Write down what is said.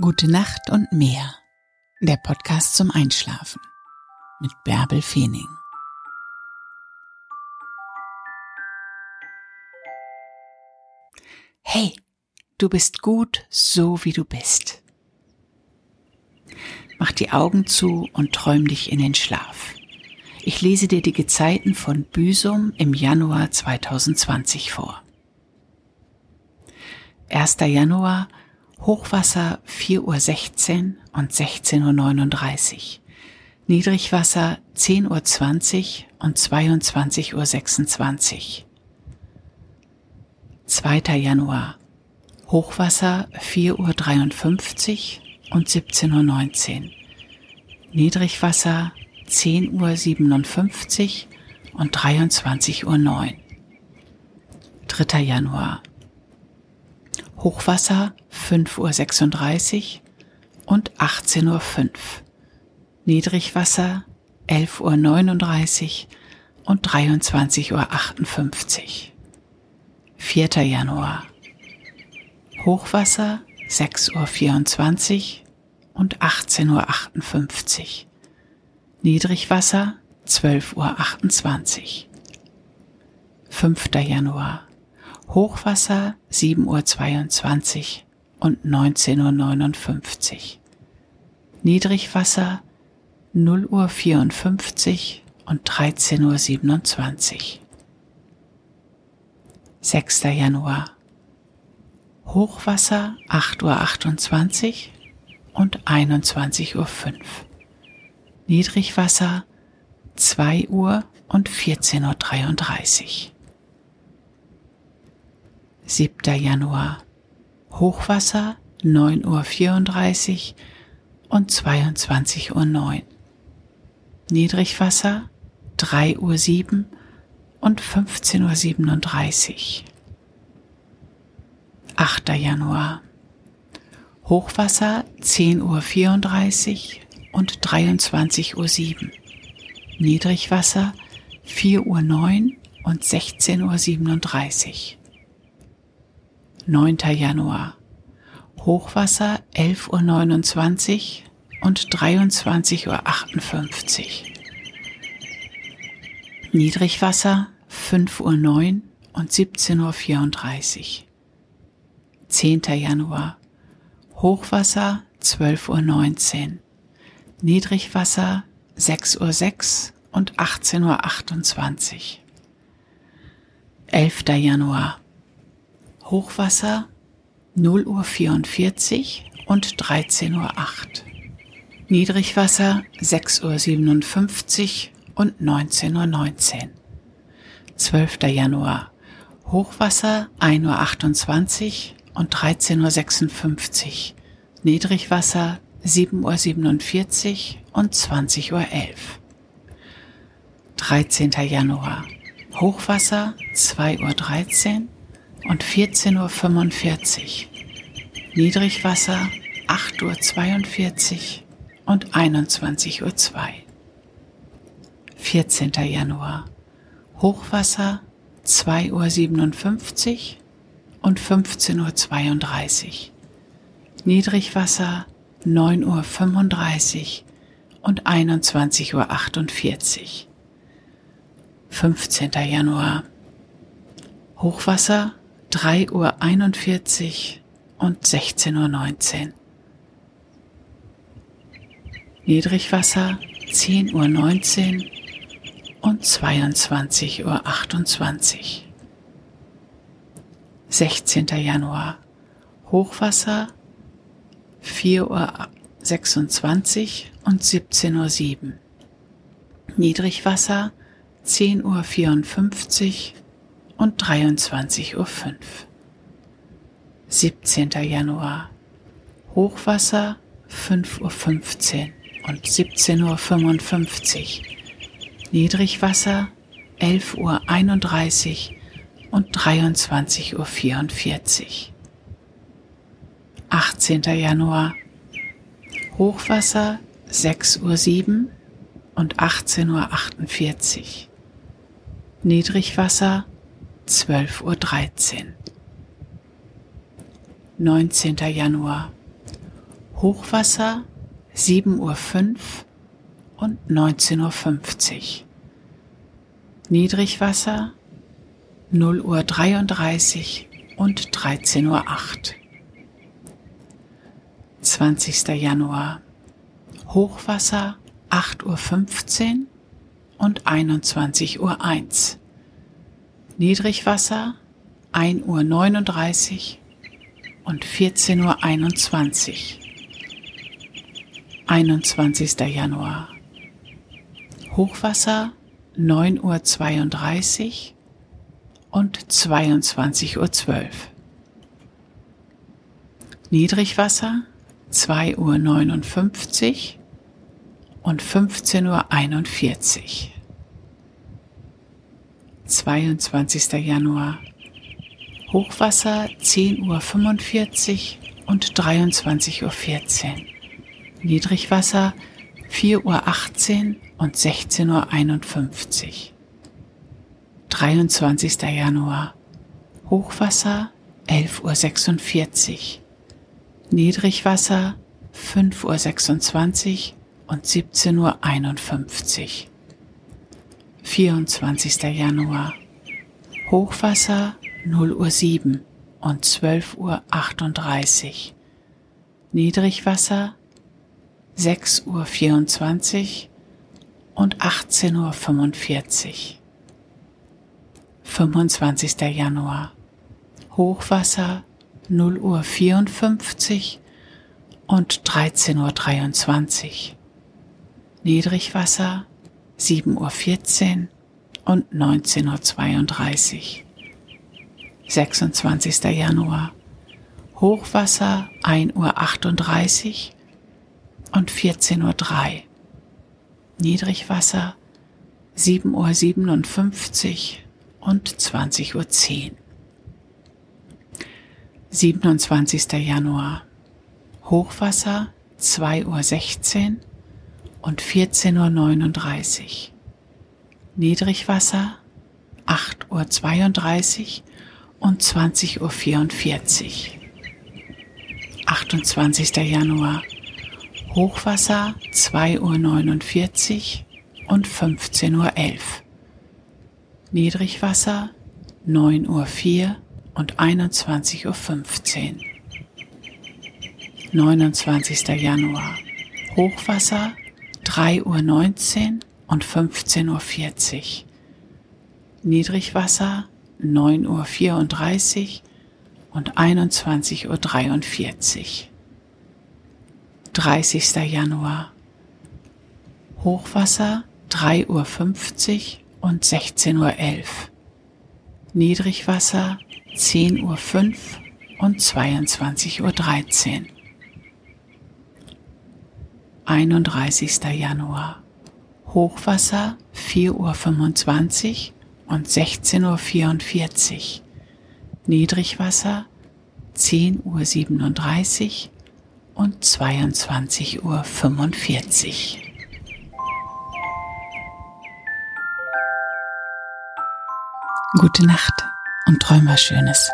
Gute Nacht und mehr. Der Podcast zum Einschlafen mit Bärbel Feening. Hey, du bist gut so wie du bist. Mach die Augen zu und träum dich in den Schlaf. Ich lese dir die Gezeiten von Büsum im Januar 2020 vor. 1. Januar Hochwasser 4.16 Uhr und 16.39 Uhr. Niedrigwasser 10.20 Uhr und 22.26 Uhr. 2. Januar. Hochwasser 4.53 Uhr und 17.19 Uhr. Niedrigwasser 10.57 Uhr und 23.09 Uhr. 3. Januar. Hochwasser 5.36 Uhr und 18.05 Uhr. Niedrigwasser 11.39 Uhr und 23.58 Uhr. 4. Januar. Hochwasser 6.24 Uhr und 18.58 Uhr. Niedrigwasser 12.28 Uhr. 5. Januar. Hochwasser 7.22 Uhr und 19.59 Uhr. Niedrigwasser 0.54 Uhr und 13.27 Uhr. 6. Januar. Hochwasser 8.28 Uhr und 21.05 Uhr. Niedrigwasser 2 Uhr und 14.33 Uhr. 7. Januar. Hochwasser 9.34 Uhr und 22.09 Uhr. Niedrigwasser 3.07 Uhr und 15.37 Uhr. 8. Januar. Hochwasser 10.34 Uhr und 23.07 Uhr. Niedrigwasser 4.09 Uhr und 16.37 Uhr. 9. Januar. Hochwasser 11.29 Uhr und 23.58 Uhr. Niedrigwasser 5.09 Uhr und 17.34 Uhr. 10. Januar. Hochwasser 12.19 Uhr. Niedrigwasser 6.06 Uhr und 18.28 Uhr. 11. Januar. Hochwasser 0 Uhr 44 und 13 Uhr 8. Niedrigwasser 6 Uhr 57 und 19 Uhr 19. 12. Januar. Hochwasser 1 Uhr 28 und 13 Uhr 56. Niedrigwasser 7 Uhr 47 und 20 Uhr 11. 13. Januar. Hochwasser 2 Uhr 13 und 14.45 Uhr. Niedrigwasser 8.42 Uhr und 21.02 Uhr. 14. Januar. Hochwasser 2.57 Uhr und 15.32 Uhr. Niedrigwasser 9.35 Uhr und 21.48 Uhr. 15. Januar. Hochwasser 3.41 Uhr und 16.19 Uhr. Niedrigwasser 10.19 Uhr und 22.28 Uhr. 16. Januar. Hochwasser 4.26 Uhr und 17.07 Uhr. Niedrigwasser 10.54 Uhr und 23.05 Uhr. 17. Januar. Hochwasser 5.15 Uhr und 17.55 Uhr. Niedrigwasser 11.31 Uhr und 23.44 Uhr. 18. Januar. Hochwasser 6.07 Uhr und 18.48 Uhr. Niedrigwasser 12.13 Uhr. 19. Januar. Hochwasser 7.05 Uhr und 19.50 Uhr. Niedrigwasser 0 Uhr 33 und 13.08 Uhr. 20. Januar. Hochwasser 8.15 Uhr und 21.01 Uhr. Niedrigwasser 1.39 Uhr und 14.21 Uhr. 21. Januar. Hochwasser 9.32 Uhr und 22.12 Uhr. Niedrigwasser 2.59 Uhr und 15.41 Uhr. 22. Januar. Hochwasser 10.45 Uhr und 23.14 Uhr. Niedrigwasser 4.18 Uhr und 16.51 Uhr. 23. Januar. Hochwasser 11.46 Uhr. Niedrigwasser 5.26 Uhr und 17.51 Uhr. 24. Januar. Hochwasser 0 Uhr 7 und 12 Uhr 38. Niedrigwasser 6 Uhr 24 und 18 Uhr 45. 25. Januar. Hochwasser 0 Uhr 54 und 13 Uhr 23. Niedrigwasser 7 Uhr 14 und 19 Uhr 32. 26. Januar. Hochwasser 1 Uhr 38 und 14 Uhr 3. Niedrigwasser 7 Uhr 57 und 20.10 Uhr. 27. Januar. Hochwasser 2.16 Uhr und 14.39 Uhr. Niedrigwasser 8.32 Uhr und 20.44 Uhr. 28. Januar. Hochwasser 2.49 Uhr und 15.11 Uhr. Niedrigwasser 9.04 Uhr und 21.15 Uhr. 29. Januar. Hochwasser 3.19 Uhr und 15.40 Uhr. Niedrigwasser 9.34 Uhr und 21.43 Uhr. 30. Januar. Hochwasser 3.50 Uhr und 16.11 Uhr. Niedrigwasser 10.05 Uhr und 22.13 Uhr. 31. Januar. Hochwasser 4.25 Uhr und 16.44 Uhr. Niedrigwasser 10.37 Uhr und 22.45 Uhr. Gute Nacht und träum was Schönes.